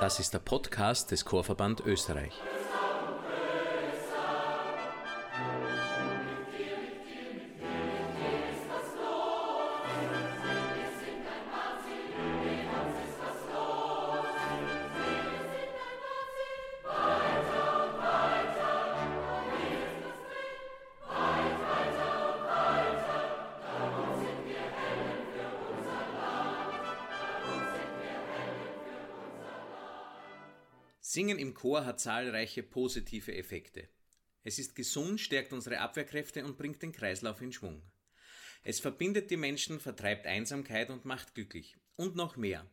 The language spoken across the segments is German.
Das ist der Podcast des Chorverband Österreich. Chor hat zahlreiche positive Effekte. Es ist gesund, stärkt unsere Abwehrkräfte und bringt den Kreislauf in Schwung. Es verbindet die Menschen, vertreibt Einsamkeit und macht glücklich. Und noch mehr.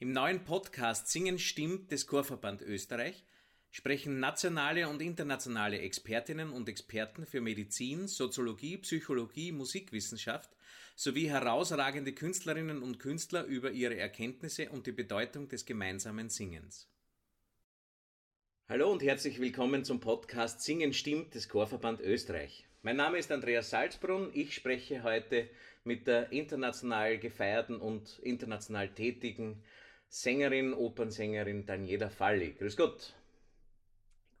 Im neuen Podcast Singen stimmt des Chorverband Österreich sprechen nationale und internationale Expertinnen und Experten für Medizin, Soziologie, Psychologie, Musikwissenschaft sowie herausragende Künstlerinnen und Künstler über ihre Erkenntnisse und die Bedeutung des gemeinsamen Singens. Hallo und herzlich willkommen zum Podcast Singen stimmt des Chorverband Österreich. Mein Name ist Andreas Salzbrunn. Ich spreche heute mit der international gefeierten und international tätigen Sängerin, Opernsängerin Daniela Falli. Grüß Gott.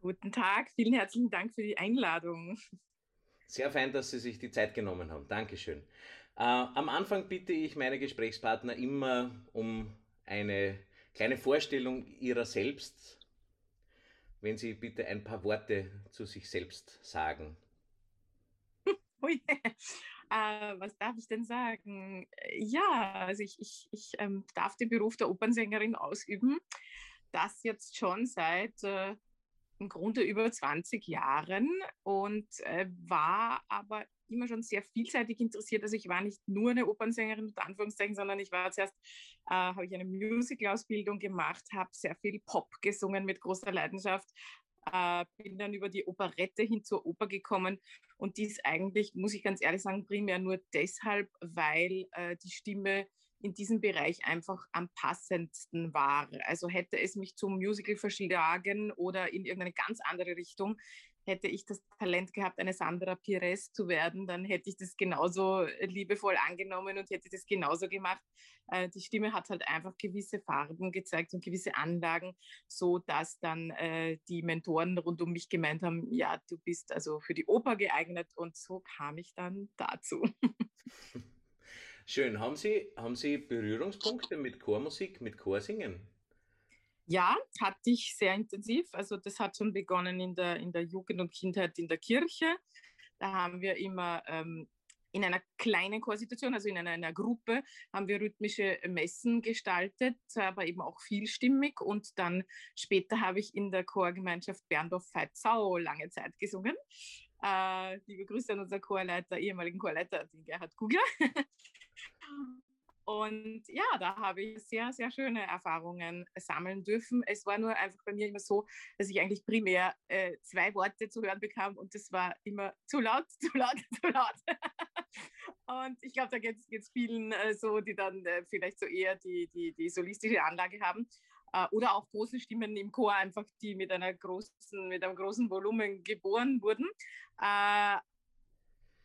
Guten Tag, vielen herzlichen Dank für die Einladung. Sehr fein, dass Sie sich die Zeit genommen haben. Dankeschön. Äh, am Anfang bitte ich meine Gesprächspartner immer um eine kleine Vorstellung ihrer selbst wenn Sie bitte ein paar Worte zu sich selbst sagen. Ui, äh, was darf ich denn sagen? Ja, also ich, ich, ich ähm, darf den Beruf der Opernsängerin ausüben. Das jetzt schon seit äh, im Grunde über 20 Jahren und äh, war aber immer schon sehr vielseitig interessiert. Also ich war nicht nur eine Opernsängerin unter Anführungszeichen, sondern ich war zuerst, äh, habe ich eine Musical-Ausbildung gemacht, habe sehr viel Pop gesungen mit großer Leidenschaft, äh, bin dann über die Operette hin zur Oper gekommen und dies eigentlich, muss ich ganz ehrlich sagen, primär nur deshalb, weil äh, die Stimme in diesem Bereich einfach am passendsten war. Also hätte es mich zum Musical verschlagen oder in irgendeine ganz andere Richtung, hätte ich das Talent gehabt, eine Sandra Pires zu werden, dann hätte ich das genauso liebevoll angenommen und hätte das genauso gemacht. Äh, die Stimme hat halt einfach gewisse Farben gezeigt und gewisse Anlagen, so dass dann äh, die Mentoren rund um mich gemeint haben, ja, du bist also für die Oper geeignet und so kam ich dann dazu. Schön. Haben Sie, haben Sie Berührungspunkte mit Chormusik, mit Chorsingen? Ja, hatte ich sehr intensiv. Also das hat schon begonnen in der, in der Jugend und Kindheit in der Kirche. Da haben wir immer ähm, in einer kleinen Chorsituation, also in einer, einer, Gruppe, haben wir rhythmische Messen gestaltet, aber eben auch vielstimmig. Und dann später habe ich in der Chorgemeinschaft Berndorf-Veitsau lange Zeit gesungen. Äh, liebe Grüße an unseren Chorleiter, ehemaligen Chorleiter, den Gerhard Kugler. Und ja, da habe ich sehr, sehr schöne Erfahrungen sammeln dürfen. Es war nur einfach bei mir immer so, dass ich eigentlich primär äh, zwei Worte zu hören bekam und das war immer zu laut, zu laut, zu laut. und ich glaube, da geht es vielen äh, so, die dann äh, vielleicht so eher die, die, die solistische Anlage haben. Äh, oder auch große Stimmen im Chor, einfach die mit einer großen, mit einem großen Volumen geboren wurden.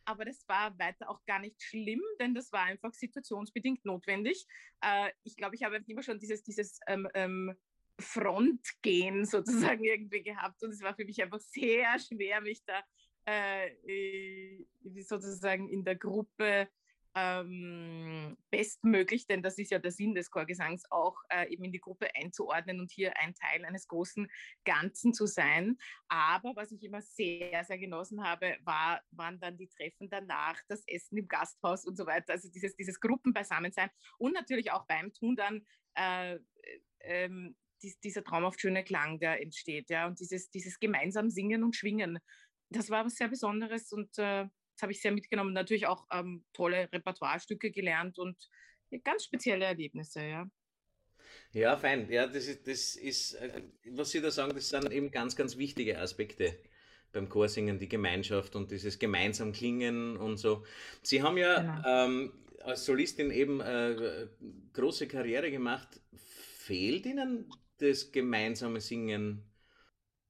Äh, aber das war weiter auch gar nicht schlimm, denn das war einfach situationsbedingt notwendig. Äh, ich glaube, ich habe immer schon dieses, dieses ähm, ähm, Frontgehen sozusagen irgendwie gehabt und es war für mich einfach sehr schwer, mich da äh, sozusagen in der Gruppe ähm, bestmöglich, denn das ist ja der Sinn des Chorgesangs, auch äh, eben in die Gruppe einzuordnen und hier ein Teil eines großen Ganzen zu sein. Aber was ich immer sehr, sehr genossen habe, war, waren dann die Treffen danach, das Essen im Gasthaus und so weiter. Also dieses, dieses Gruppenbeisammensein und natürlich auch beim Tun dann äh, ähm, dies, dieser traumhaft schöne Klang, der entsteht, ja, und dieses, dieses gemeinsam Singen und Schwingen. Das war was sehr Besonderes und äh, habe ich sehr mitgenommen. Natürlich auch ähm, tolle Repertoirestücke gelernt und ganz spezielle Erlebnisse, ja. Ja, fein. Ja, das ist, das ist, äh, was Sie da sagen, das sind eben ganz, ganz wichtige Aspekte beim Chorsingen, die Gemeinschaft und dieses gemeinsam Klingen und so. Sie haben ja genau. ähm, als Solistin eben äh, große Karriere gemacht. Fehlt Ihnen das gemeinsame Singen?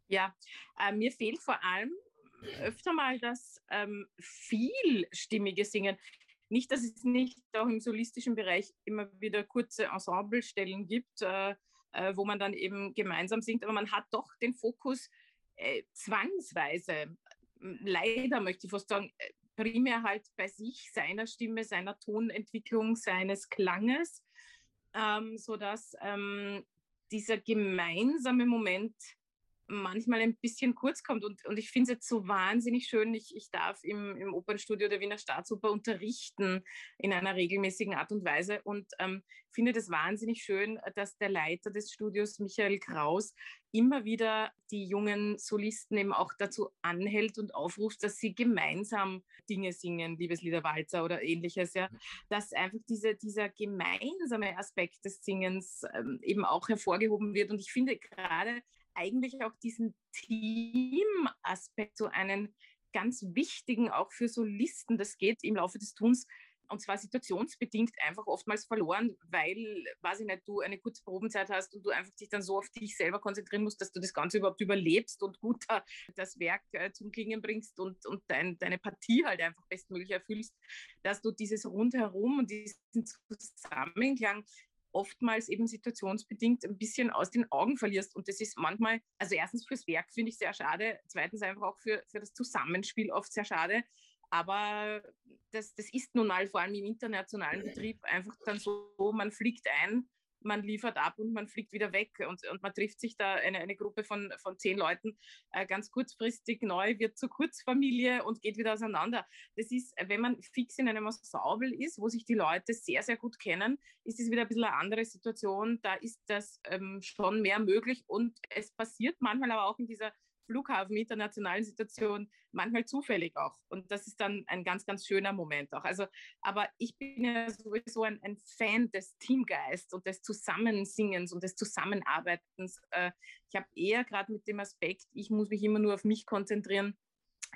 Ja, äh, mir fehlt vor allem öfter mal das ähm, vielstimmige Singen. Nicht, dass es nicht auch im solistischen Bereich immer wieder kurze Ensemblestellen gibt, äh, äh, wo man dann eben gemeinsam singt, aber man hat doch den Fokus äh, zwangsweise, leider möchte ich fast sagen, äh, primär halt bei sich, seiner Stimme, seiner Tonentwicklung, seines Klanges, ähm, sodass ähm, dieser gemeinsame Moment manchmal ein bisschen kurz kommt. Und, und ich finde es jetzt so wahnsinnig schön, ich, ich darf im, im Opernstudio der Wiener Staatsoper unterrichten in einer regelmäßigen Art und Weise und ähm, finde das wahnsinnig schön, dass der Leiter des Studios, Michael Kraus, immer wieder die jungen Solisten eben auch dazu anhält und aufruft, dass sie gemeinsam Dinge singen, Liebeslieder Walzer oder ähnliches, ja, dass einfach diese, dieser gemeinsame Aspekt des Singens ähm, eben auch hervorgehoben wird. Und ich finde gerade eigentlich auch diesen Team-Aspekt so einen ganz wichtigen, auch für Solisten, das geht im Laufe des Tuns und zwar situationsbedingt einfach oftmals verloren, weil, weiß ich nicht, du eine kurze Probenzeit hast und du einfach dich dann so auf dich selber konzentrieren musst, dass du das Ganze überhaupt überlebst und gut das Werk äh, zum Klingen bringst und, und dein, deine Partie halt einfach bestmöglich erfüllst, dass du dieses Rundherum und diesen Zusammenklang oftmals eben situationsbedingt ein bisschen aus den Augen verlierst. Und das ist manchmal, also erstens fürs Werk finde ich sehr schade, zweitens einfach auch für, für das Zusammenspiel oft sehr schade. Aber das, das ist nun mal vor allem im internationalen Betrieb einfach dann so, man fliegt ein man liefert ab und man fliegt wieder weg und, und man trifft sich da eine, eine Gruppe von, von zehn Leuten äh, ganz kurzfristig neu, wird zur Kurzfamilie und geht wieder auseinander. Das ist, wenn man fix in einem Ensemble ist, wo sich die Leute sehr, sehr gut kennen, ist es wieder ein bisschen eine andere Situation. Da ist das ähm, schon mehr möglich und es passiert manchmal aber auch in dieser Flughafen, internationalen Situation manchmal zufällig auch. Und das ist dann ein ganz, ganz schöner Moment auch. Also, aber ich bin ja sowieso ein, ein Fan des Teamgeists und des Zusammensingens und des Zusammenarbeitens. Äh, ich habe eher gerade mit dem Aspekt, ich muss mich immer nur auf mich konzentrieren,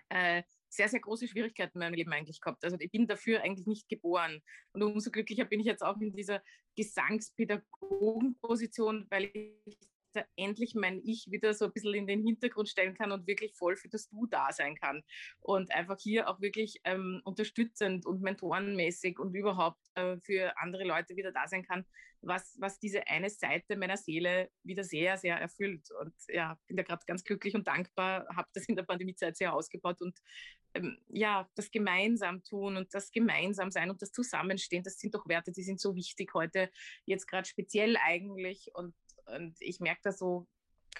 äh, sehr, sehr große Schwierigkeiten in meinem Leben eigentlich gehabt. Also ich bin dafür eigentlich nicht geboren. Und umso glücklicher bin ich jetzt auch in dieser Gesangspädagogenposition, weil ich endlich mein Ich wieder so ein bisschen in den Hintergrund stellen kann und wirklich voll für das Du da sein kann. Und einfach hier auch wirklich ähm, unterstützend und mentorenmäßig und überhaupt äh, für andere Leute wieder da sein kann, was, was diese eine Seite meiner Seele wieder sehr, sehr erfüllt. Und ja, bin da gerade ganz glücklich und dankbar, habe das in der Pandemiezeit sehr ausgebaut und ähm, ja, das gemeinsam tun und das gemeinsam sein und das Zusammenstehen, das sind doch Werte, die sind so wichtig heute, jetzt gerade speziell eigentlich. Und und ich merke da so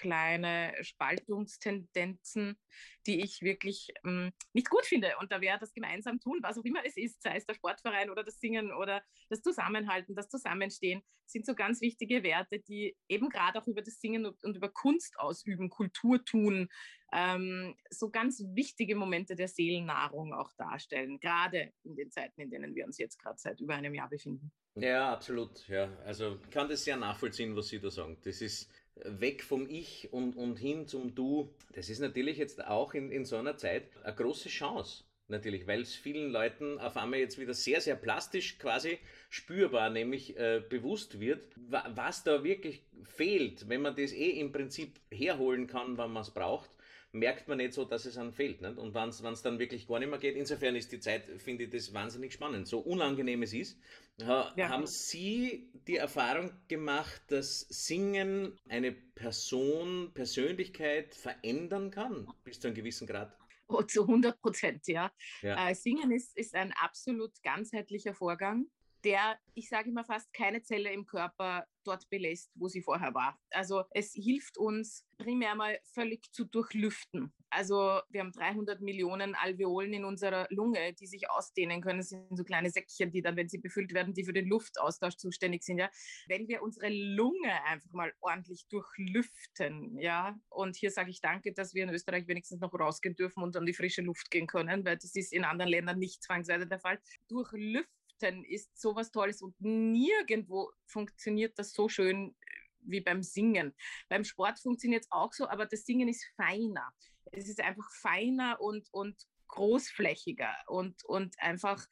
kleine Spaltungstendenzen, die ich wirklich ähm, nicht gut finde. Und da wäre das gemeinsam tun, was auch immer es ist, sei es der Sportverein oder das Singen oder das Zusammenhalten, das Zusammenstehen, sind so ganz wichtige Werte, die eben gerade auch über das Singen und, über Kunst ausüben, Kultur tun, ähm, so ganz wichtige Momente der Seelennahrung auch darstellen, gerade in den Zeiten, in denen wir uns jetzt gerade seit über einem Jahr befinden. Ja, absolut. Ja, also kann das sehr nachvollziehen, was Sie da sagen. Das ist weg vom Ich und, und hin zum Du. Das ist natürlich jetzt auch in, in so einer Zeit eine große Chance. Natürlich, weil es vielen Leuten auf einmal jetzt wieder sehr, sehr plastisch quasi spürbar, nämlich äh, bewusst wird, wa was da wirklich fehlt, wenn man das eh im Prinzip herholen kann, wann man es braucht merkt man nicht so, dass es an fehlt. Nicht? Und wenn es dann wirklich gar nicht mehr geht, insofern ist die Zeit, finde ich das wahnsinnig spannend. So unangenehm es ist. Ha, ja. Haben Sie die Erfahrung gemacht, dass Singen eine Person, Persönlichkeit verändern kann, bis zu einem gewissen Grad? Oh, zu 100 Prozent, ja. ja. Äh, Singen ist, ist ein absolut ganzheitlicher Vorgang der, ich sage immer fast, keine Zelle im Körper dort belässt, wo sie vorher war. Also es hilft uns primär mal völlig zu durchlüften. Also wir haben 300 Millionen Alveolen in unserer Lunge, die sich ausdehnen können. Das sind so kleine Säckchen, die dann, wenn sie befüllt werden, die für den Luftaustausch zuständig sind. Ja, wenn wir unsere Lunge einfach mal ordentlich durchlüften, ja, und hier sage ich Danke, dass wir in Österreich wenigstens noch rausgehen dürfen und an die frische Luft gehen können, weil das ist in anderen Ländern nicht zwangsweise der Fall. Durchlüften Lüften ist sowas Tolles und nirgendwo funktioniert das so schön wie beim Singen. Beim Sport funktioniert es auch so, aber das Singen ist feiner. Es ist einfach feiner und, und großflächiger und, und einfach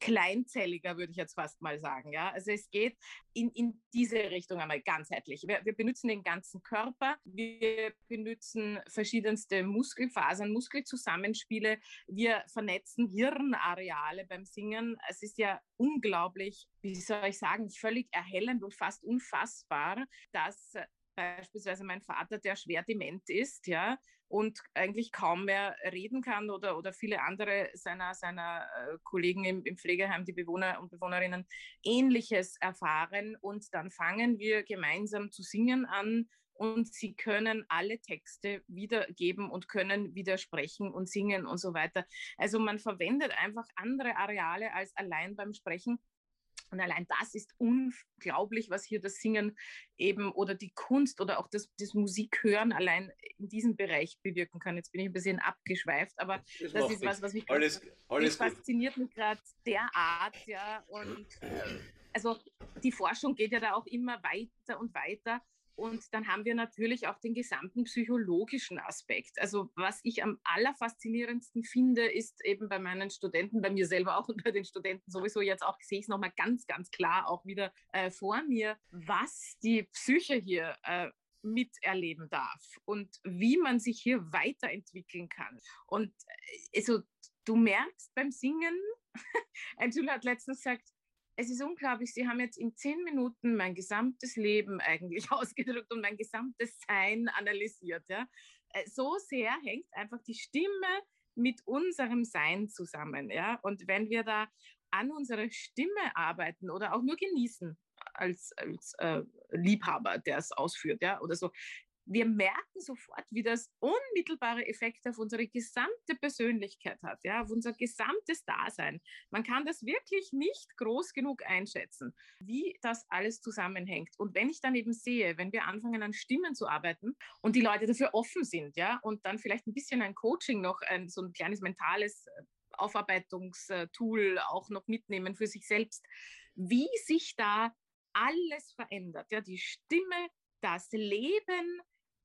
kleinzelliger, würde ich jetzt fast mal sagen. Ja? Also es geht in, in diese Richtung einmal ganzheitlich. Wir, wir benutzen den ganzen Körper, wir benutzen verschiedenste Muskelfasern, Muskelzusammenspiele, wir vernetzen Hirnareale beim Singen. Es ist ja unglaublich, wie soll ich sagen, völlig erhellend und fast unfassbar, dass beispielsweise mein Vater, der schwer dement ist, ja, und eigentlich kaum mehr reden kann oder, oder viele andere seiner, seiner äh, Kollegen im, im Pflegeheim, die Bewohner und Bewohnerinnen, ähnliches erfahren. Und dann fangen wir gemeinsam zu singen an und sie können alle Texte wiedergeben und können widersprechen und singen und so weiter. Also man verwendet einfach andere Areale als allein beim Sprechen und allein das ist unglaublich, was hier das Singen eben oder die Kunst oder auch das, das Musikhören allein in diesem Bereich bewirken kann. Jetzt bin ich ein bisschen abgeschweift, aber das, das ist was, was mich alles, alles fasziniert mich gerade derart, ja. Und äh, also die Forschung geht ja da auch immer weiter und weiter. Und dann haben wir natürlich auch den gesamten psychologischen Aspekt. Also was ich am allerfaszinierendsten finde, ist eben bei meinen Studenten, bei mir selber auch und bei den Studenten sowieso jetzt auch, sehe ich es nochmal ganz, ganz klar auch wieder äh, vor mir, was die Psyche hier äh, miterleben darf und wie man sich hier weiterentwickeln kann. Und äh, also, du merkst beim Singen, ein Schüler hat letztens gesagt, es ist unglaublich, Sie haben jetzt in zehn Minuten mein gesamtes Leben eigentlich ausgedrückt und mein gesamtes Sein analysiert. Ja? Äh, so sehr hängt einfach die Stimme mit unserem Sein zusammen. Ja? Und wenn wir da an unserer Stimme arbeiten oder auch nur genießen als, als äh, Liebhaber, der es ausführt, ja, oder so, wir merken sofort, wie das unmittelbare Effekte auf unsere gesamte Persönlichkeit hat, ja, auf unser gesamtes Dasein. Man kann das wirklich nicht groß genug einschätzen, wie das alles zusammenhängt. Und wenn ich dann eben sehe, wenn wir anfangen an Stimmen zu arbeiten und die Leute dafür offen sind, ja, und dann vielleicht ein bisschen ein Coaching noch, ein, so ein kleines mentales äh, Aufarbeitungstool auch noch mitnehmen für sich selbst, wie sich da alles verändert. Ja, die Stimme, das Leben,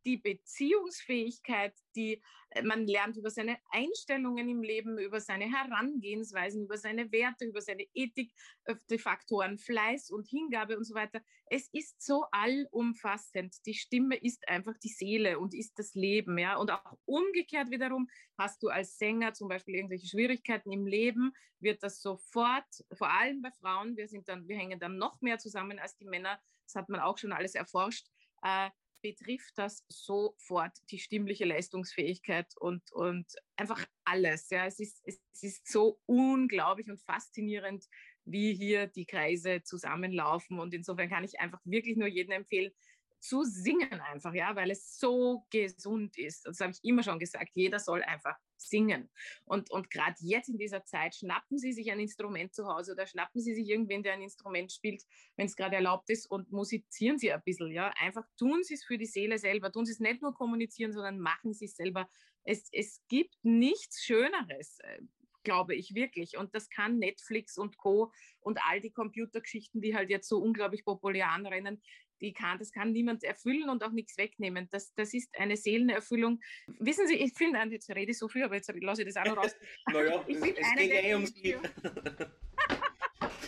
die Beziehungsfähigkeit, die äh, man lernt über seine Einstellungen im Leben, über seine Herangehensweisen, über seine Werte, über seine Ethik, äh, die Faktoren Fleiß und Hingabe und so weiter. Es ist so allumfassend. Die Stimme ist einfach die Seele und ist das Leben, ja. Und auch umgekehrt wiederum hast du als Sänger zum Beispiel irgendwelche Schwierigkeiten im Leben, wird das sofort, vor allem bei Frauen, wir sind dann, wir hängen dann noch mehr zusammen als die Männer. Das hat man auch schon alles erforscht. Äh, betrifft das sofort die stimmliche Leistungsfähigkeit und, und einfach alles. Ja. Es, ist, es ist so unglaublich und faszinierend, wie hier die Kreise zusammenlaufen. Und insofern kann ich einfach wirklich nur jedem empfehlen, zu singen einfach, ja, weil es so gesund ist. Das habe ich immer schon gesagt. Jeder soll einfach singen. Und, und gerade jetzt in dieser Zeit schnappen Sie sich ein Instrument zu Hause oder schnappen Sie sich irgendwen, der ein Instrument spielt, wenn es gerade erlaubt ist und musizieren Sie ein bisschen. Ja? Einfach tun Sie es für die Seele selber. Tun Sie es nicht nur kommunizieren, sondern machen Sie es selber. Es, es gibt nichts Schöneres äh, glaube ich wirklich. Und das kann Netflix und Co. und all die Computergeschichten, die halt jetzt so unglaublich populär anrennen, die kann, das kann niemand erfüllen und auch nichts wegnehmen. Das, das ist eine Seelenerfüllung. Wissen Sie, ich finde, jetzt rede ich so viel, aber jetzt lasse ich das auch noch raus. naja, es, es geht eh ums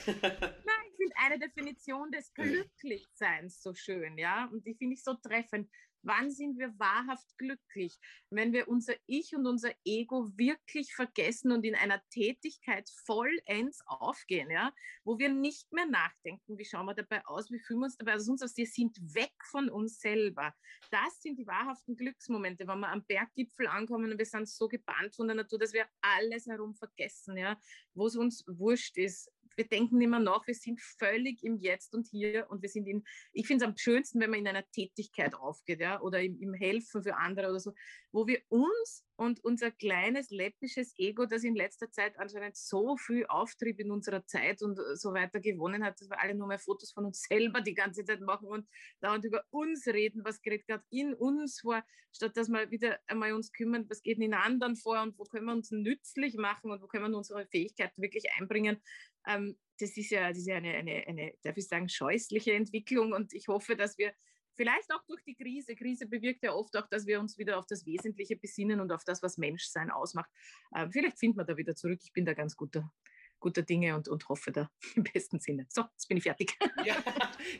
Nein, ich finde eine Definition des Glücklichseins so schön, ja, und die finde ich so treffend. Wann sind wir wahrhaft glücklich? Wenn wir unser Ich und unser Ego wirklich vergessen und in einer Tätigkeit vollends aufgehen, ja, wo wir nicht mehr nachdenken, wie schauen wir dabei aus, wie fühlen wir uns dabei aus wir sind weg von uns selber. Das sind die wahrhaften Glücksmomente, wenn wir am Berggipfel ankommen und wir sind so gebannt von der Natur, dass wir alles herum vergessen, ja, wo es uns wurscht ist, wir denken immer noch, wir sind völlig im Jetzt und Hier und wir sind in, ich finde es am schönsten, wenn man in einer Tätigkeit aufgeht, ja, oder im, im Helfen für andere oder so, wo wir uns und unser kleines läppisches Ego, das in letzter Zeit anscheinend so viel Auftrieb in unserer Zeit und so weiter gewonnen hat, dass wir alle nur mehr Fotos von uns selber die ganze Zeit machen und dauernd über uns reden, was geht gerade in uns vor, statt dass wir wieder einmal uns kümmern, was geht in anderen vor und wo können wir uns nützlich machen und wo können wir unsere Fähigkeiten wirklich einbringen. Ähm, das ist ja, das ist ja eine, eine, eine, darf ich sagen, scheußliche Entwicklung und ich hoffe, dass wir Vielleicht auch durch die Krise. Krise bewirkt ja oft auch, dass wir uns wieder auf das Wesentliche besinnen und auf das, was Menschsein ausmacht. Ähm, vielleicht finden wir da wieder zurück. Ich bin da ganz guter, guter Dinge und, und hoffe da im besten Sinne. So, jetzt bin ich fertig. Ja,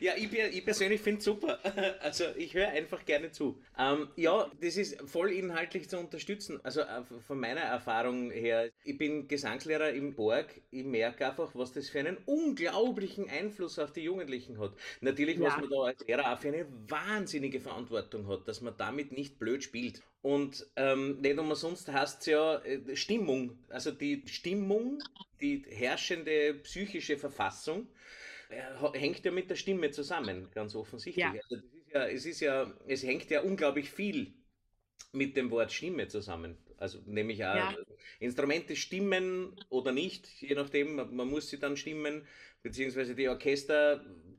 ja ich, ich persönlich finde es super. Also ich höre einfach gerne zu. Ähm, ja, das ist voll inhaltlich zu unterstützen. Also äh, von meiner Erfahrung her, ich bin Gesangslehrer im Borg. Ich merke einfach, was das für einen unglaublichen Einfluss auf die Jugendlichen hat. Natürlich, ja. was man da als Lehrer auch für eine wahnsinnige Verantwortung hat, dass man damit nicht blöd spielt. Und ähm, nicht umsonst heißt es ja äh, Stimmung. Also die Stimmung, die herrschende psychische Verfassung, äh, hängt ja mit der Stimme zusammen, ganz offensichtlich. Ja. Also ist ja, es ist ja, es hängt ja unglaublich viel mit dem Wort Stimme zusammen. Also nämlich auch ja. Instrumente stimmen oder nicht, je nachdem, man, muss sie dann stimmen, beziehungsweise die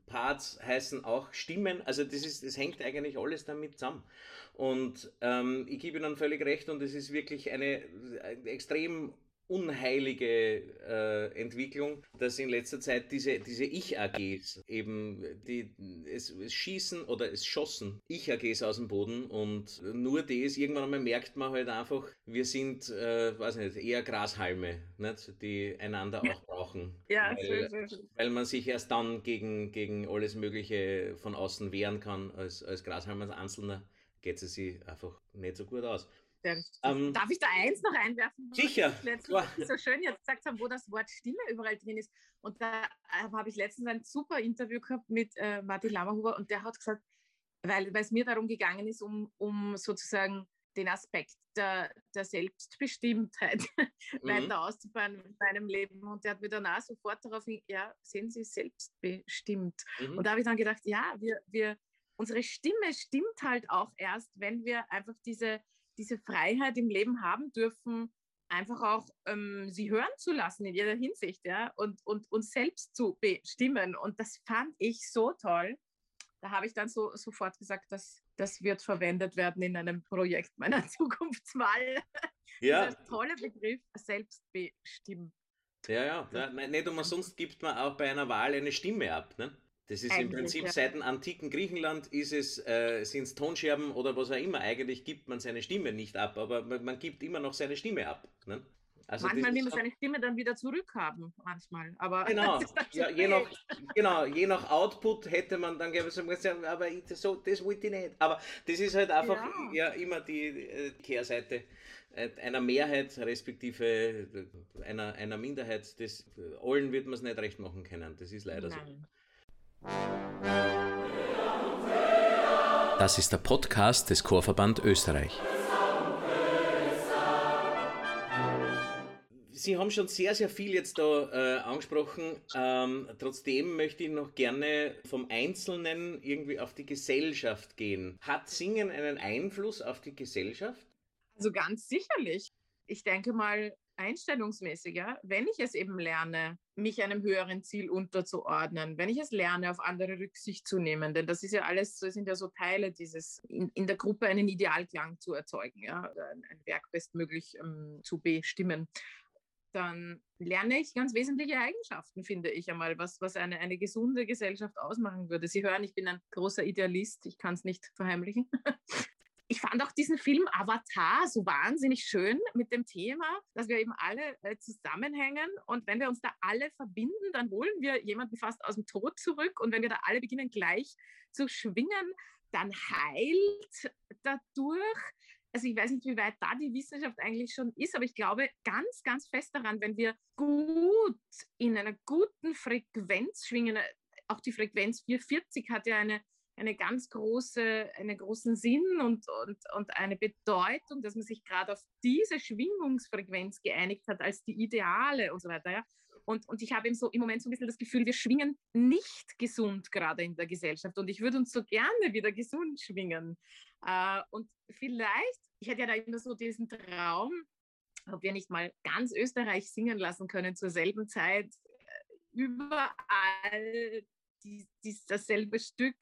Orchesterparts heißen auch Stimmen. Also das ist, das hängt eigentlich alles damit zusammen. Und ähm, ich gebe Ihnen völlig recht und es ist wirklich eine, eine extrem unheilige äh, Entwicklung, dass in letzter Zeit diese, diese Ich-AGs eben die, es, es, schießen oder es schossen Ich-AGs aus dem Boden und nur das, irgendwann einmal merkt man halt einfach, wir sind, äh, weiß nicht, eher Grashalme, nicht, die einander auch brauchen. Ja, weil, schön, schön. weil man sich erst dann gegen, gegen alles Mögliche von außen wehren kann als, als Grashalm als Einzelner geht es sich einfach nicht so gut aus. Ähm, Darf ich da eins noch einwerfen? Sicher. Letztens so schön jetzt gesagt haben, wo das Wort Stimme überall drin ist. Und da äh, habe ich letztens ein super Interview gehabt mit äh, Martin Lammerhuber und der hat gesagt, weil es mir darum gegangen ist, um, um sozusagen den Aspekt der, der Selbstbestimmtheit mhm. weiter auszubauen in meinem Leben. Und der hat mir danach sofort darauf, ja, sehen Sie selbstbestimmt. Mhm. Und da habe ich dann gedacht, ja, wir, wir, unsere Stimme stimmt halt auch erst, wenn wir einfach diese, diese Freiheit im Leben haben dürfen, einfach auch ähm, sie hören zu lassen in jeder Hinsicht, ja, und, und uns selbst zu bestimmen. Und das fand ich so toll. Da habe ich dann so sofort gesagt, dass das wird verwendet werden in einem Projekt meiner Zukunftswahl. Ja. Dieser tolle Begriff, selbstbestimmt. Ja, ja, ja nicht umsonst gibt man auch bei einer Wahl eine Stimme ab, ne? Das ist eigentlich, im Prinzip ja. seit dem antiken Griechenland ist es, äh, sind es Tonscherben oder was auch immer. Eigentlich gibt man seine Stimme nicht ab, aber man, gibt immer noch seine Stimme ab. Ne? Also manchmal will man seine Stimme dann wieder zurückhaben, manchmal. Aber genau, ja, je nach, genau, je nach Output hätte man dann gerne sagen, aber so, das wollte ich nicht. Aber das ist halt einfach ja, ja immer die äh, Kehrseite äh, einer Mehrheit respektive äh, einer, einer Minderheit. Das, allen wird man es nicht recht machen können. Das ist leider Nein. so. Das ist der Podcast des Chorverband Österreich. Sie haben schon sehr, sehr viel jetzt da äh, angesprochen. Ähm, trotzdem möchte ich noch gerne vom Einzelnen irgendwie auf die Gesellschaft gehen. Hat Singen einen Einfluss auf die Gesellschaft? Also ganz sicherlich. Ich denke mal, einstellungsmäßiger, wenn ich es eben lerne, mich einem höheren Ziel unterzuordnen, wenn ich es lerne, auf andere Rücksicht zu nehmen, denn das ist ja alles, das sind ja so Teile dieses, in, in der Gruppe einen Idealklang zu erzeugen, ja, ein, ein Werk bestmöglich ähm, zu bestimmen, dann lerne ich ganz wesentliche Eigenschaften, finde ich einmal, was, was eine, eine gesunde Gesellschaft ausmachen würde. Sie hören, ich bin ein großer Idealist, ich kann es nicht verheimlichen. Ich fand auch diesen Film Avatar so wahnsinnig schön mit dem Thema, dass wir eben alle äh, zusammenhängen und wenn wir uns da alle verbinden, dann holen wir jemanden fast aus dem Tod zurück und wenn wir da alle beginnen gleich zu schwingen, dann heilt dadurch. Also ich weiß nicht, wie weit da die Wissenschaft eigentlich schon ist, aber ich glaube ganz, ganz fest daran, wenn wir gut in einer guten Frequenz schwingen, auch die Frequenz 440 hat ja eine eine ganz große, einen großen Sinn und, und, und eine Bedeutung, dass man sich gerade auf diese Schwingungsfrequenz geeinigt hat als die Ideale und so weiter. Ja? Und, und ich habe eben so im Moment so ein bisschen das Gefühl, wir schwingen nicht gesund gerade in der Gesellschaft. Und ich würde uns so gerne wieder gesund schwingen. Äh, und vielleicht, ich hätte ja da immer so diesen Traum, ob wir nicht mal ganz Österreich singen lassen können zur selben Zeit, äh, überall die, die, dasselbe Stück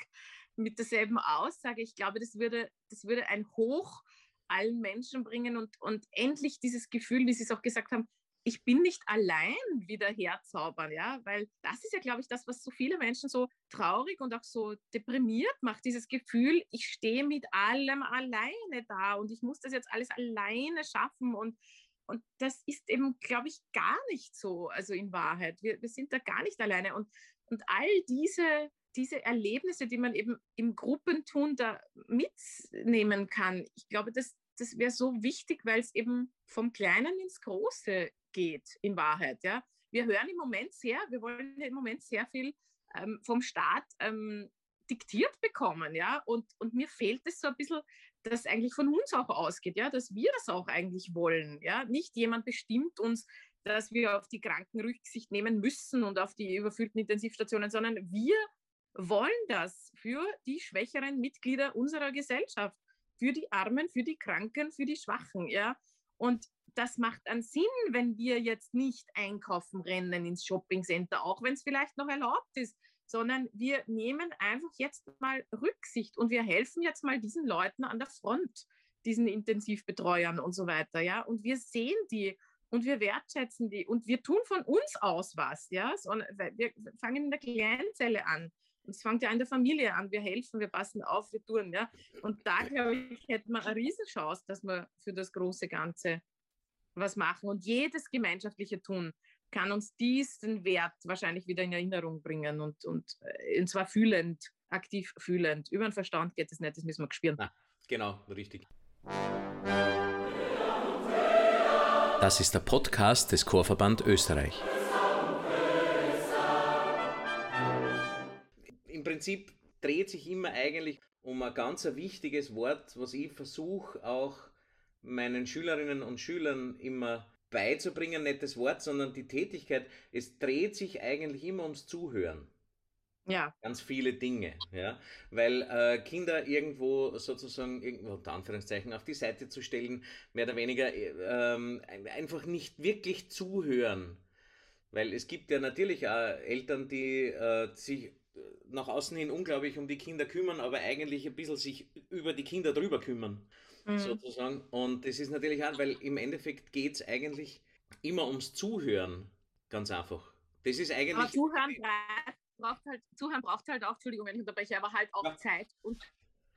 mit derselben Aussage. Ich glaube, das würde, das würde ein Hoch allen Menschen bringen und, und endlich dieses Gefühl, wie Sie es auch gesagt haben, ich bin nicht allein wieder herzaubern, ja, weil das ist ja, glaube ich, das, was so viele Menschen so traurig und auch so deprimiert macht, dieses Gefühl, ich stehe mit allem alleine da und ich muss das jetzt alles alleine schaffen und und das ist eben, glaube ich, gar nicht so, also in Wahrheit. Wir, wir sind da gar nicht alleine. Und, und all diese, diese Erlebnisse, die man eben im Gruppentun da mitnehmen kann, ich glaube, das, das wäre so wichtig, weil es eben vom Kleinen ins Große geht, in Wahrheit. Ja? Wir hören im Moment sehr, wir wollen im Moment sehr viel ähm, vom Staat ähm, diktiert bekommen, ja, und, und mir fehlt es so ein bisschen, dass eigentlich von uns auch ausgeht, ja, dass wir das auch eigentlich wollen, ja, nicht jemand bestimmt uns, dass wir auf die Kranken Rücksicht nehmen müssen und auf die überfüllten Intensivstationen, sondern wir wollen das für die schwächeren Mitglieder unserer Gesellschaft, für die Armen, für die Kranken, für die Schwachen, ja, und das macht einen Sinn, wenn wir jetzt nicht einkaufen rennen ins Shoppingcenter, auch wenn es vielleicht noch erlaubt ist, sondern wir nehmen einfach jetzt mal Rücksicht und wir helfen jetzt mal diesen Leuten an der Front, diesen Intensivbetreuern und so weiter, ja. Und wir sehen die und wir wertschätzen die und wir tun von uns aus was, ja. Wir fangen in der Kleinzelle an. Und es fängt ja in der Familie an. Wir helfen, wir passen auf, wir tun, ja. Und da, glaube ich, hätten wir eine Riesenchance, dass wir für das große Ganze was machen und jedes gemeinschaftliche Tun kann uns diesen Wert wahrscheinlich wieder in Erinnerung bringen und, und, äh, und zwar fühlend, aktiv fühlend. Über den Verstand geht es nicht, das müssen wir spüren. Ah, genau, richtig. Das ist der Podcast des Chorverband Österreich. Prinzip dreht sich immer eigentlich um ein ganz wichtiges Wort, was ich versuche auch meinen Schülerinnen und Schülern immer beizubringen, nicht das Wort, sondern die Tätigkeit. Es dreht sich eigentlich immer ums Zuhören. Ja. Ganz viele Dinge, ja. Weil äh, Kinder irgendwo sozusagen, irgendwo unter Anführungszeichen, auf die Seite zu stellen, mehr oder weniger äh, einfach nicht wirklich zuhören. Weil es gibt ja natürlich auch Eltern, die äh, sich nach außen hin unglaublich um die Kinder kümmern, aber eigentlich ein bisschen sich über die Kinder drüber kümmern mhm. sozusagen. Und das ist natürlich auch, weil im Endeffekt geht es eigentlich immer ums Zuhören, ganz einfach. Das ist eigentlich. Aber Zuhören braucht halt, Zuhören braucht halt auch, Entschuldigung, wenn ich unterbreche, aber halt auch ja. Zeit und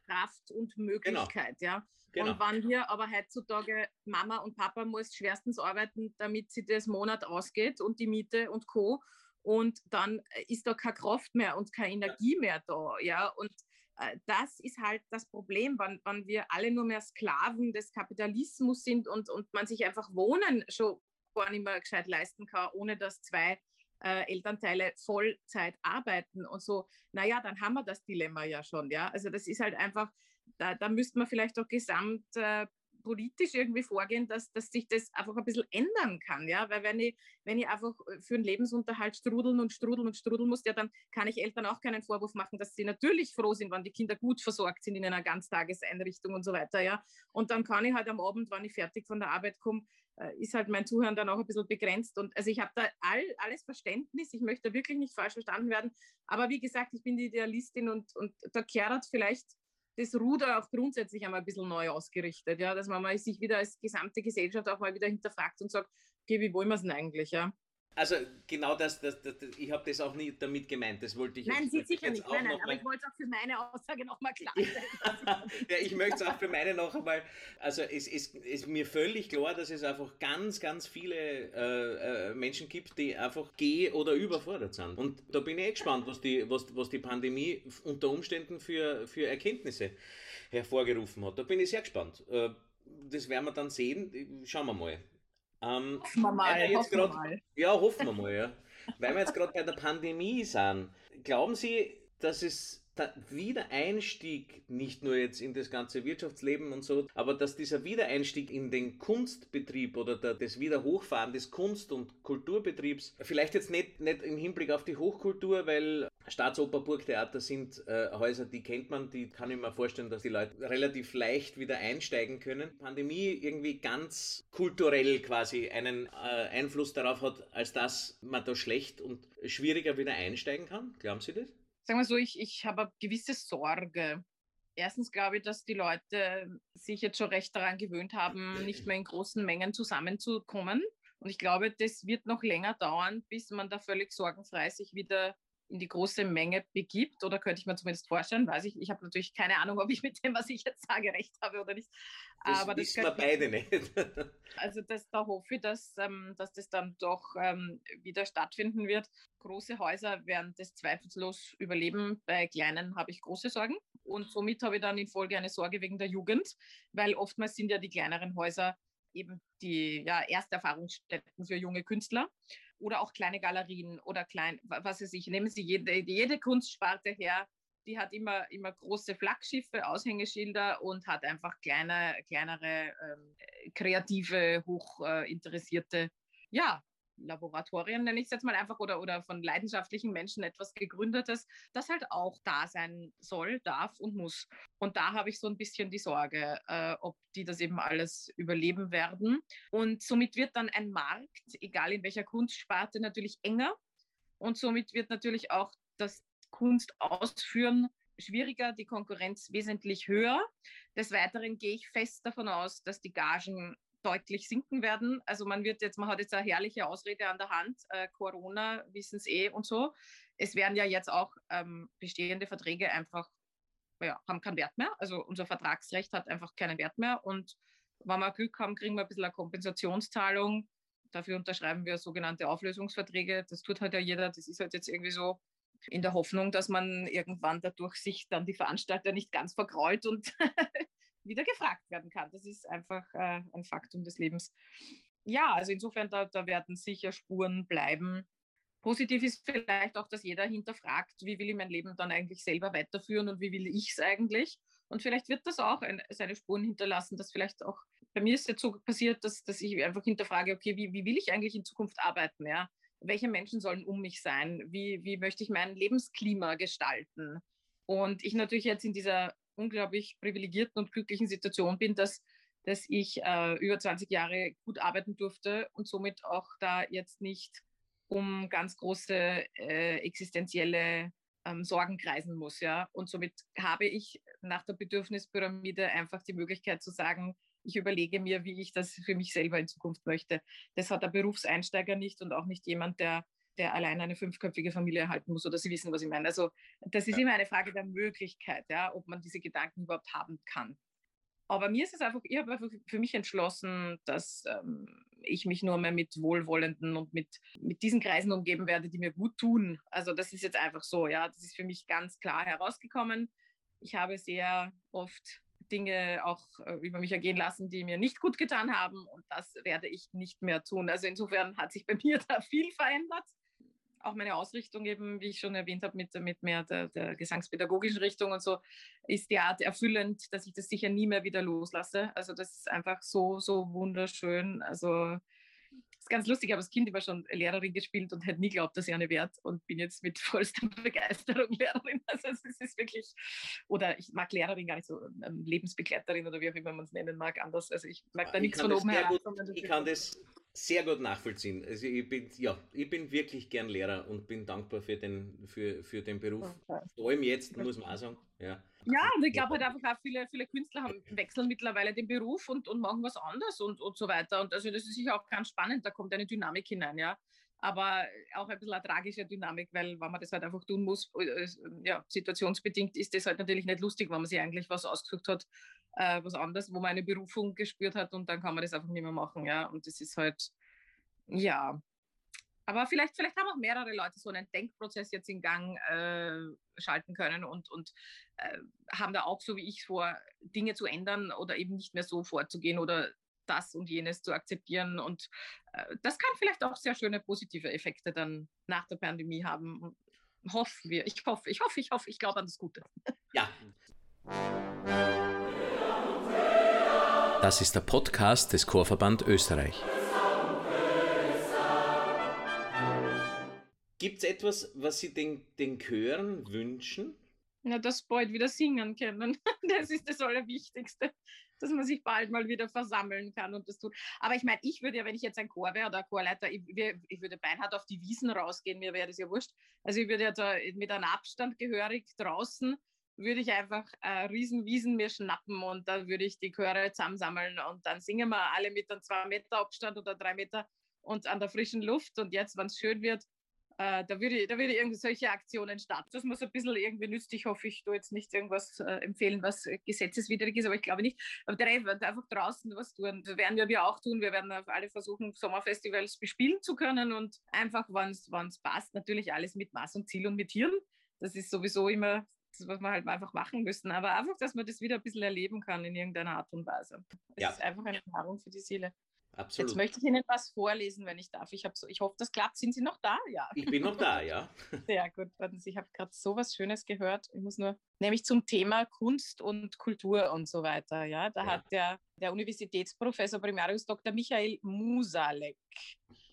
Kraft und genau. Möglichkeit, genau. ja. Genau. Und wenn hier aber heutzutage Mama und Papa muss schwerstens arbeiten, damit sie das Monat ausgeht und die Miete und Co. Und dann ist da keine Kraft mehr und keine Energie mehr da, ja. Und äh, das ist halt das Problem, wenn, wenn wir alle nur mehr Sklaven des Kapitalismus sind und, und man sich einfach Wohnen schon gar nicht mehr gescheit leisten kann, ohne dass zwei äh, Elternteile Vollzeit arbeiten und so, naja, dann haben wir das Dilemma ja schon, ja. Also das ist halt einfach, da, da müsste man vielleicht auch gesamt äh, politisch irgendwie vorgehen, dass, dass sich das einfach ein bisschen ändern kann, ja, weil wenn ich, wenn ich einfach äh, für den Lebensunterhalt strudeln und strudeln und strudeln muss, ja, dann kann ich Eltern auch keinen Vorwurf machen, dass sie natürlich froh sind, wenn die Kinder gut versorgt sind in einer Ganztageseinrichtung und so weiter, ja, und dann kann ich halt am Abend, wenn ich fertig von der Arbeit komme, äh, ist halt mein Zuhören dann auch ein bisschen begrenzt und also ich habe da all, alles Verständnis, ich möchte wirklich nicht falsch verstanden werden, aber wie gesagt, ich bin die Idealistin und, und da kehrt vielleicht das Ruder auch grundsätzlich einmal ein bisschen neu ausgerichtet, ja, dass man mal sich wieder als gesamte Gesellschaft auch mal wieder hinterfragt und sagt, okay, wie wollen wir es denn eigentlich, ja? Also genau das, das, das ich habe das auch nie damit gemeint, das wollte ich Nein, jetzt, Sie sicher nicht, nein, nein, aber ich wollte es auch für meine Aussage nochmal klarstellen. ja, ich möchte es auch für meine noch einmal, also es ist, ist mir völlig klar, dass es einfach ganz, ganz viele äh, äh, Menschen gibt, die einfach geh- oder überfordert sind. Und da bin ich eh gespannt, was die, was, was die Pandemie unter Umständen für, für Erkenntnisse hervorgerufen hat. Da bin ich sehr gespannt. Äh, das werden wir dann sehen. Schauen wir mal. Ähm, hoffen wir mal. Hoffen grad, mal. Ja, hoffen wir mal, ja. weil wir jetzt gerade bei der Pandemie sind, glauben Sie, dass es der Wiedereinstieg, nicht nur jetzt in das ganze Wirtschaftsleben und so, aber dass dieser Wiedereinstieg in den Kunstbetrieb oder der, das Wiederhochfahren des Kunst- und Kulturbetriebs, vielleicht jetzt nicht, nicht im Hinblick auf die Hochkultur, weil Staatsoper, Burgtheater sind äh, Häuser, die kennt man, die kann ich mir vorstellen, dass die Leute relativ leicht wieder einsteigen können. Pandemie irgendwie ganz kulturell quasi einen äh, Einfluss darauf hat, als dass man da schlecht und schwieriger wieder einsteigen kann. Glauben Sie das? Sagen wir so, ich, ich habe eine gewisse Sorge. Erstens glaube ich, dass die Leute sich jetzt schon recht daran gewöhnt haben, nicht mehr in großen Mengen zusammenzukommen. Und ich glaube, das wird noch länger dauern, bis man da völlig sorgenfrei sich wieder in die große Menge begibt, oder könnte ich mir zumindest vorstellen, weiß ich, ich habe natürlich keine Ahnung, ob ich mit dem, was ich jetzt sage, recht habe oder nicht. Das Aber das wir beide nicht. also das, da hoffe ich, dass, ähm, dass das dann doch ähm, wieder stattfinden wird. Große Häuser werden das zweifellos überleben. Bei kleinen habe ich große Sorgen. Und somit habe ich dann in Folge eine Sorge wegen der Jugend, weil oftmals sind ja die kleineren Häuser eben die ja, Ersterfahrungsstätten für junge Künstler oder auch kleine Galerien oder klein, was weiß ich, nehmen Sie jede, jede Kunstsparte her, die hat immer, immer große Flaggschiffe, Aushängeschilder und hat einfach kleine, kleinere, ähm, kreative, hochinteressierte, äh, ja, Laboratorien, nenne ich es jetzt mal einfach, oder, oder von leidenschaftlichen Menschen etwas gegründetes, das halt auch da sein soll, darf und muss. Und da habe ich so ein bisschen die Sorge, äh, ob die das eben alles überleben werden. Und somit wird dann ein Markt, egal in welcher Kunstsparte, natürlich enger. Und somit wird natürlich auch das Kunstausführen schwieriger, die Konkurrenz wesentlich höher. Des Weiteren gehe ich fest davon aus, dass die Gagen deutlich sinken werden. Also man wird jetzt, man hat jetzt eine herrliche Ausrede an der Hand, äh, Corona, wissen Sie eh und so. Es werden ja jetzt auch ähm, bestehende Verträge einfach, ja, haben keinen Wert mehr. Also unser Vertragsrecht hat einfach keinen Wert mehr. Und wenn wir Glück haben, kriegen wir ein bisschen eine Kompensationszahlung. Dafür unterschreiben wir sogenannte Auflösungsverträge. Das tut halt ja jeder. Das ist halt jetzt irgendwie so in der Hoffnung, dass man irgendwann dadurch sich dann die Veranstalter nicht ganz verkrault und wieder gefragt werden kann. Das ist einfach äh, ein Faktum des Lebens. Ja, also insofern, da, da werden sicher Spuren bleiben. Positiv ist vielleicht auch, dass jeder hinterfragt, wie will ich mein Leben dann eigentlich selber weiterführen und wie will ich es eigentlich. Und vielleicht wird das auch ein, seine Spuren hinterlassen, dass vielleicht auch, bei mir ist jetzt so passiert, dass, dass ich einfach hinterfrage, okay, wie, wie will ich eigentlich in Zukunft arbeiten? Ja? Welche Menschen sollen um mich sein? Wie, wie möchte ich mein Lebensklima gestalten? Und ich natürlich jetzt in dieser unglaublich privilegierten und glücklichen Situation bin, dass, dass ich äh, über 20 Jahre gut arbeiten durfte und somit auch da jetzt nicht um ganz große äh, existenzielle ähm, Sorgen kreisen muss. Ja? Und somit habe ich nach der Bedürfnispyramide einfach die Möglichkeit zu sagen, ich überlege mir, wie ich das für mich selber in Zukunft möchte. Das hat der Berufseinsteiger nicht und auch nicht jemand, der der allein eine fünfköpfige Familie erhalten muss oder Sie wissen, was ich meine. Also das ist ja. immer eine Frage der Möglichkeit, ja, ob man diese Gedanken überhaupt haben kann. Aber mir ist es einfach, ich habe einfach für mich entschlossen, dass ähm, ich mich nur mehr mit Wohlwollenden und mit, mit diesen Kreisen umgeben werde, die mir gut tun. Also das ist jetzt einfach so, ja, das ist für mich ganz klar herausgekommen. Ich habe sehr oft Dinge auch äh, über mich ergehen lassen, die mir nicht gut getan haben und das werde ich nicht mehr tun. Also insofern hat sich bei mir da viel verändert auch meine Ausrichtung eben, wie ich schon erwähnt habe, mit, mit mehr der, der gesangspädagogischen Richtung und so, ist derart erfüllend, dass ich das sicher nie mehr wieder loslasse. Also das ist einfach so, so wunderschön. Also ist ganz lustig, ich habe als Kind immer schon Lehrerin gespielt und hätte nie geglaubt, dass ich eine werde und bin jetzt mit vollster Begeisterung Lehrerin. Also es ist wirklich, oder ich mag Lehrerin gar nicht so, ähm, Lebensbegleiterin oder wie auch immer man es nennen mag, anders. Also ich mag da nichts von oben her. Ich kann das sehr gut nachvollziehen. Also ich bin, ja, ich bin wirklich gern Lehrer und bin dankbar für den, für, für den Beruf. Okay. Vor allem jetzt, muss man auch sagen. Ja, ja und ich glaube halt einfach auch viele, viele Künstler haben, wechseln mittlerweile den Beruf und, und machen was anderes und, und so weiter. Und also das ist sicher auch ganz spannend, da kommt eine Dynamik hinein, ja. Aber auch ein bisschen eine tragische Dynamik, weil wenn man das halt einfach tun muss, äh, ja, situationsbedingt ist das halt natürlich nicht lustig, wenn man sich eigentlich was ausgesucht hat, äh, was anderes, wo man eine Berufung gespürt hat und dann kann man das einfach nicht mehr machen, ja. Und das ist halt, ja. Aber vielleicht, vielleicht haben auch mehrere Leute so einen Denkprozess jetzt in Gang äh, schalten können und, und äh, haben da auch, so wie ich vor, Dinge zu ändern oder eben nicht mehr so vorzugehen oder das und jenes zu akzeptieren. Und äh, das kann vielleicht auch sehr schöne positive Effekte dann nach der Pandemie haben. Hoffen wir. Ich hoffe, ich hoffe, ich hoffe, ich glaube an das Gute. Ja. Das ist der Podcast des Chorverband Österreich. Gibt es etwas, was Sie den, den Chören wünschen? Ja, dass bald wieder singen können. Das ist das Allerwichtigste, dass man sich bald mal wieder versammeln kann und das tut. Aber ich meine, ich würde ja, wenn ich jetzt ein Chor wäre oder ein Chorleiter, ich, ich würde beinhart auf die Wiesen rausgehen, mir wäre das ja wurscht. Also ich würde ja da mit einem Abstand gehörig draußen würde ich einfach äh, Riesenwiesen mir schnappen und dann würde ich die Chöre zusammensammeln und dann singen wir alle mit einem zwei Meter Abstand oder drei Meter und an der frischen Luft. Und jetzt, wenn es schön wird, äh, da würde, da würde irgendwie solche Aktionen starten. Das muss ein bisschen irgendwie nützt. Ich hoffe, ich tue jetzt nicht irgendwas äh, empfehlen, was gesetzeswidrig ist, aber ich glaube nicht. Aber einfach draußen was tun. Das werden wir auch tun. Wir werden alle versuchen, Sommerfestivals bespielen zu können und einfach, wann es passt, natürlich alles mit Maß und Ziel und mit Hirn. Das ist sowieso immer das, was wir halt einfach machen müssen. Aber einfach, dass man das wieder ein bisschen erleben kann in irgendeiner Art und Weise. Es ja. ist einfach eine Nahrung für die Seele. Absolut. Jetzt möchte ich Ihnen was vorlesen, wenn ich darf. Ich, so, ich hoffe, das klappt. Sind Sie noch da? Ja. Ich bin noch da, ja. Sehr gut. Ich habe gerade so was Schönes gehört. Ich muss nur, nämlich zum Thema Kunst und Kultur und so weiter. Ja, da ja. hat der, der Universitätsprofessor Primarius Dr. Michael Musalek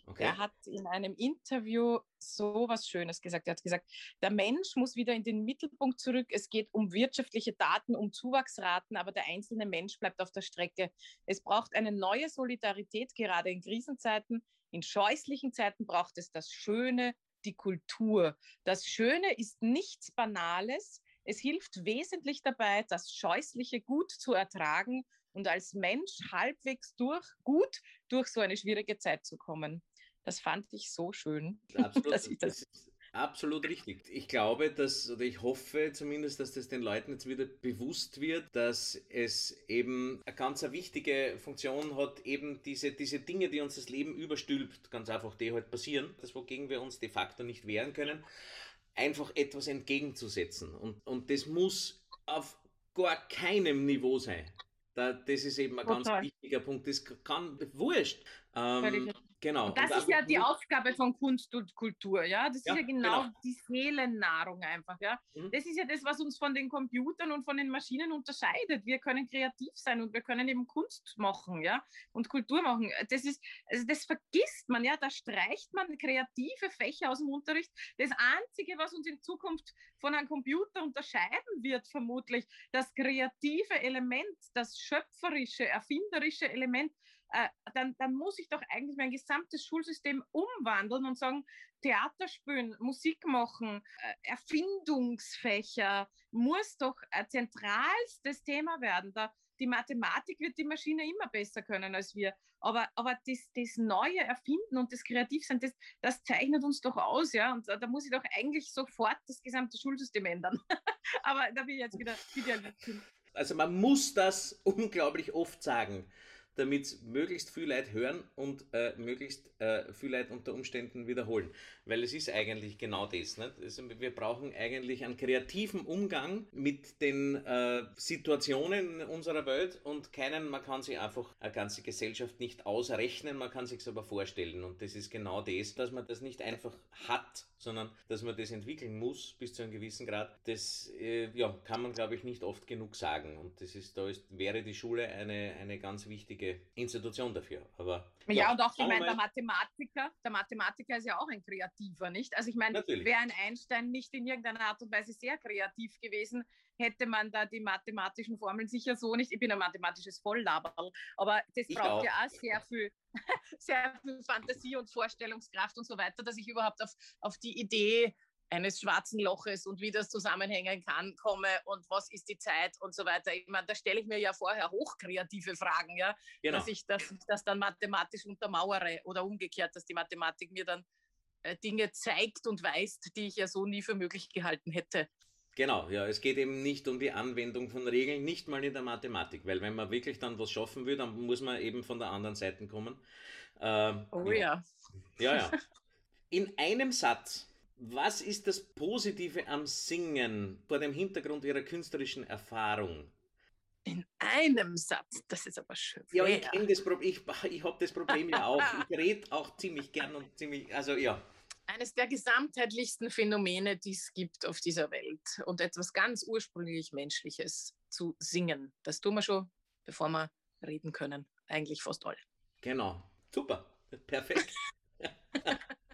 Okay. Er hat in einem Interview so was Schönes gesagt. Er hat gesagt, der Mensch muss wieder in den Mittelpunkt zurück. Es geht um wirtschaftliche Daten, um Zuwachsraten, aber der einzelne Mensch bleibt auf der Strecke. Es braucht eine neue Solidarität, gerade in Krisenzeiten. In scheußlichen Zeiten braucht es das Schöne, die Kultur. Das Schöne ist nichts Banales. Es hilft wesentlich dabei, das Scheußliche gut zu ertragen und als Mensch halbwegs durch, gut durch so eine schwierige Zeit zu kommen. Das fand ich so schön. Absolut, dass ich das, das absolut richtig. Ich glaube, dass, oder ich hoffe zumindest, dass das den Leuten jetzt wieder bewusst wird, dass es eben eine ganz eine wichtige Funktion hat, eben diese, diese Dinge, die uns das Leben überstülpt, ganz einfach, die halt passieren, das wogegen wir uns de facto nicht wehren können, einfach etwas entgegenzusetzen. Und, und das muss auf gar keinem Niveau sein. Da, das ist eben ein Total. ganz wichtiger Punkt. Das kann wurscht. Ähm, Genau. Und das und ist ja die Aufgabe von Kunst und Kultur, ja. Das ja, ist ja genau, genau, die Seelennahrung einfach, ja. Mhm. Das ist ja das, was uns von den Computern und von den Maschinen unterscheidet. Wir können kreativ sein und wir können eben Kunst machen, ja, und Kultur machen. Das ist, also das vergisst man, ja. Da streicht man kreative Fächer aus dem Unterricht. Das Einzige, was uns in Zukunft von einem Computer unterscheiden wird, vermutlich, das kreative Element, das schöpferische, erfinderische Element, äh, dann, dann muss ich doch eigentlich mein gesamtes Schulsystem umwandeln und sagen, Theater spielen, Musik machen, äh, Erfindungsfächer muss doch ein zentralstes Thema werden. Da, die Mathematik wird die Maschine immer besser können als wir. Aber, aber das, das neue Erfinden und das Kreativsein, das, das zeichnet uns doch aus, ja. Und da, da muss ich doch eigentlich sofort das gesamte Schulsystem ändern. aber da bin ich jetzt wieder idealistisch. Also man muss das unglaublich oft sagen damit möglichst viel Leute hören und äh, möglichst äh, viel Leute unter Umständen wiederholen. Weil es ist eigentlich genau das. Also wir brauchen eigentlich einen kreativen Umgang mit den äh, Situationen unserer Welt und keinen, man kann sich einfach eine ganze Gesellschaft nicht ausrechnen, man kann sich aber vorstellen. Und das ist genau das, dass man das nicht einfach hat, sondern dass man das entwickeln muss bis zu einem gewissen Grad. Das äh, ja, kann man, glaube ich, nicht oft genug sagen. Und das ist, da ist, wäre die Schule eine, eine ganz wichtige richtige Institution dafür. Aber ja, ja und auch, ich meine, der Mathematiker, der Mathematiker ist ja auch ein Kreativer, nicht? Also ich meine, wäre ein Einstein nicht in irgendeiner Art und Weise sehr kreativ gewesen, hätte man da die mathematischen Formeln sicher so nicht. Ich bin ein mathematisches Volllaberl, aber das ich braucht auch. ja auch sehr viel, sehr viel Fantasie und Vorstellungskraft und so weiter, dass ich überhaupt auf, auf die Idee eines schwarzen Loches und wie das zusammenhängen kann, komme und was ist die Zeit und so weiter. Ich meine, da stelle ich mir ja vorher hochkreative Fragen, ja, genau. dass ich das, das dann mathematisch untermauere oder umgekehrt, dass die Mathematik mir dann äh, Dinge zeigt und weist, die ich ja so nie für möglich gehalten hätte. Genau, ja, es geht eben nicht um die Anwendung von Regeln, nicht mal in der Mathematik, weil wenn man wirklich dann was schaffen will, dann muss man eben von der anderen Seite kommen. Ähm, oh ja. Ja, ja. In einem Satz was ist das Positive am Singen vor dem Hintergrund Ihrer künstlerischen Erfahrung? In einem Satz, das ist aber schön. Ja, ich kenne das Problem, ich, ich habe das Problem ja auch. Ich rede auch ziemlich gern und ziemlich, also ja. Eines der gesamtheitlichsten Phänomene, die es gibt auf dieser Welt und etwas ganz ursprünglich Menschliches zu singen. Das tun wir schon, bevor wir reden können. Eigentlich fast alle. Genau. Super. Perfekt.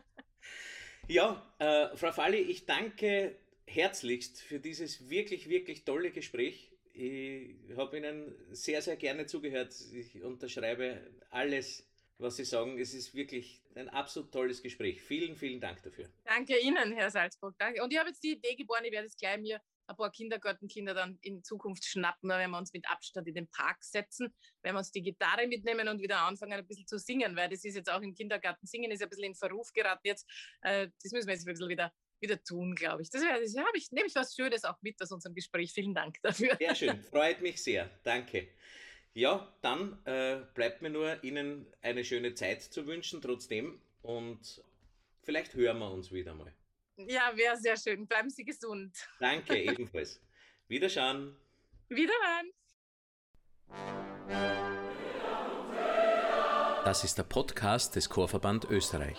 Ja, äh, Frau Falli, ich danke herzlichst für dieses wirklich, wirklich tolle Gespräch. Ich habe Ihnen sehr, sehr gerne zugehört. Ich unterschreibe alles, was Sie sagen. Es ist wirklich ein absolut tolles Gespräch. Vielen, vielen Dank dafür. Danke Ihnen, Herr Salzburg. Danke. Und ich habe jetzt die Idee geboren, ich werde es gleich mir ein paar Kindergartenkinder dann in Zukunft schnappen, wenn wir uns mit Abstand in den Park setzen, wenn wir uns die Gitarre mitnehmen und wieder anfangen, ein bisschen zu singen, weil das ist jetzt auch im Kindergarten singen, ist ein bisschen in Verruf geraten jetzt. Äh, das müssen wir jetzt ein bisschen wieder, wieder tun, glaube ich. Das, das habe ich, nehme ich was Schönes auch mit aus unserem Gespräch. Vielen Dank dafür. Sehr schön, freut mich sehr. Danke. Ja, dann äh, bleibt mir nur Ihnen eine schöne Zeit zu wünschen, trotzdem. Und vielleicht hören wir uns wieder mal. Ja, wäre sehr schön. Bleiben Sie gesund. Danke, ebenfalls. Wiederschauen. Wiederhören. Das ist der Podcast des Chorverband Österreich.